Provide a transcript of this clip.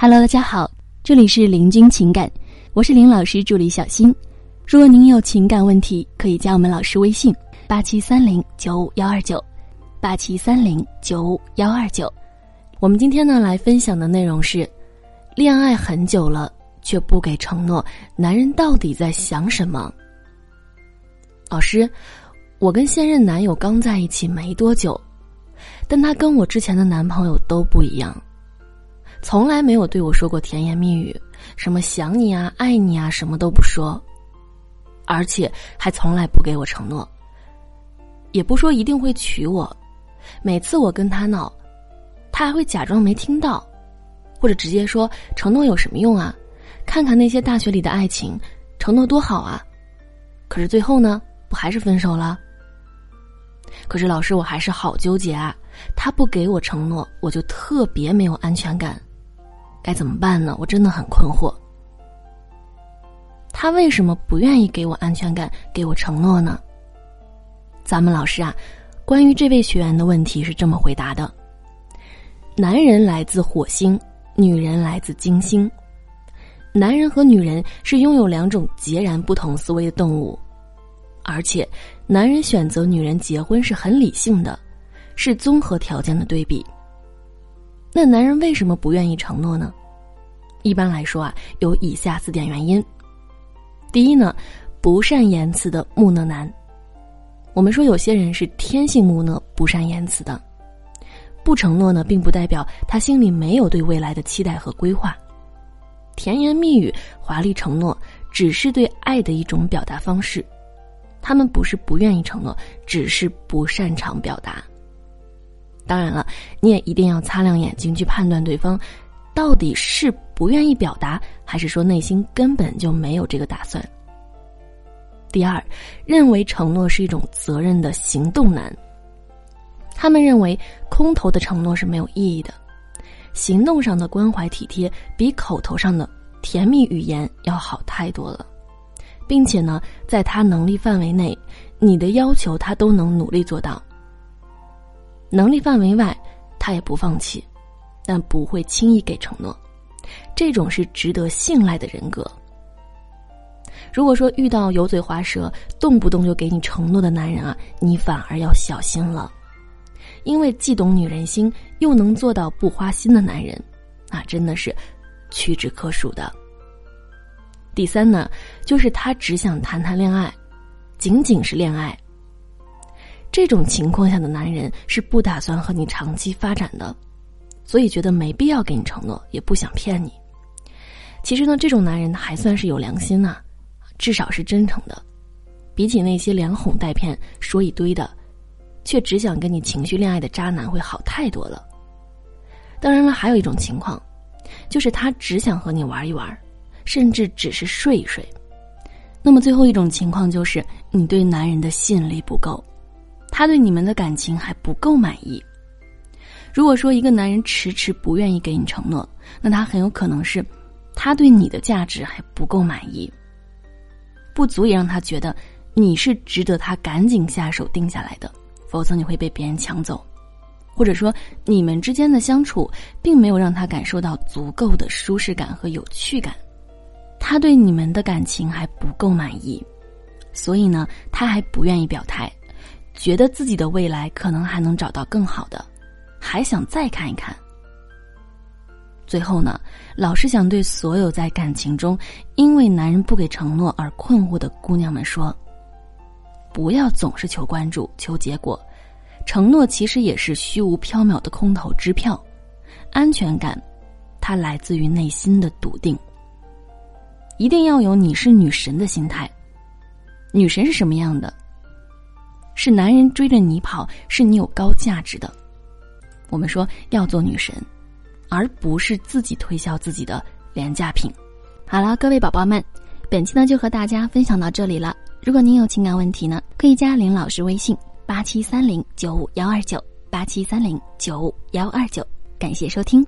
Hello，大家好，这里是林君情感，我是林老师助理小新。如果您有情感问题，可以加我们老师微信：八七三零九五幺二九，八七三零九五幺二九。我们今天呢来分享的内容是：恋爱很久了却不给承诺，男人到底在想什么？老师，我跟现任男友刚在一起没多久，但他跟我之前的男朋友都不一样，从来没有对我说过甜言蜜语，什么想你啊、爱你啊，什么都不说。而且还从来不给我承诺，也不说一定会娶我。每次我跟他闹，他还会假装没听到，或者直接说承诺有什么用啊？看看那些大学里的爱情，承诺多好啊！可是最后呢，不还是分手了？可是老师，我还是好纠结啊！他不给我承诺，我就特别没有安全感，该怎么办呢？我真的很困惑。他为什么不愿意给我安全感，给我承诺呢？咱们老师啊，关于这位学员的问题是这么回答的：男人来自火星，女人来自金星。男人和女人是拥有两种截然不同思维的动物，而且男人选择女人结婚是很理性的，是综合条件的对比。那男人为什么不愿意承诺呢？一般来说啊，有以下四点原因。第一呢，不善言辞的木讷男。我们说有些人是天性木讷、不善言辞的，不承诺呢，并不代表他心里没有对未来的期待和规划。甜言蜜语、华丽承诺，只是对爱的一种表达方式。他们不是不愿意承诺，只是不擅长表达。当然了，你也一定要擦亮眼睛去判断对方。到底是不愿意表达，还是说内心根本就没有这个打算？第二，认为承诺是一种责任的行动难。他们认为空头的承诺是没有意义的，行动上的关怀体贴比口头上的甜蜜语言要好太多了，并且呢，在他能力范围内，你的要求他都能努力做到。能力范围外，他也不放弃。但不会轻易给承诺，这种是值得信赖的人格。如果说遇到油嘴滑舌、动不动就给你承诺的男人啊，你反而要小心了，因为既懂女人心又能做到不花心的男人，啊，真的是屈指可数的。第三呢，就是他只想谈谈恋爱，仅仅是恋爱。这种情况下的男人是不打算和你长期发展的。所以觉得没必要给你承诺，也不想骗你。其实呢，这种男人还算是有良心呐，至少是真诚的，比起那些连哄带骗说一堆的，却只想跟你情绪恋爱的渣男会好太多了。当然了，还有一种情况，就是他只想和你玩一玩，甚至只是睡一睡。那么最后一种情况就是你对男人的吸引力不够，他对你们的感情还不够满意。如果说一个男人迟迟不愿意给你承诺，那他很有可能是，他对你的价值还不够满意，不足以让他觉得你是值得他赶紧下手定下来的，否则你会被别人抢走，或者说你们之间的相处并没有让他感受到足够的舒适感和有趣感，他对你们的感情还不够满意，所以呢，他还不愿意表态，觉得自己的未来可能还能找到更好的。还想再看一看。最后呢，老师想对所有在感情中因为男人不给承诺而困惑的姑娘们说：不要总是求关注、求结果，承诺其实也是虚无缥缈的空头支票。安全感，它来自于内心的笃定。一定要有你是女神的心态。女神是什么样的？是男人追着你跑，是你有高价值的。我们说要做女神，而不是自己推销自己的廉价品。好了，各位宝宝们，本期呢就和大家分享到这里了。如果您有情感问题呢，可以加林老师微信：八七三零九五幺二九八七三零九五幺二九。感谢收听。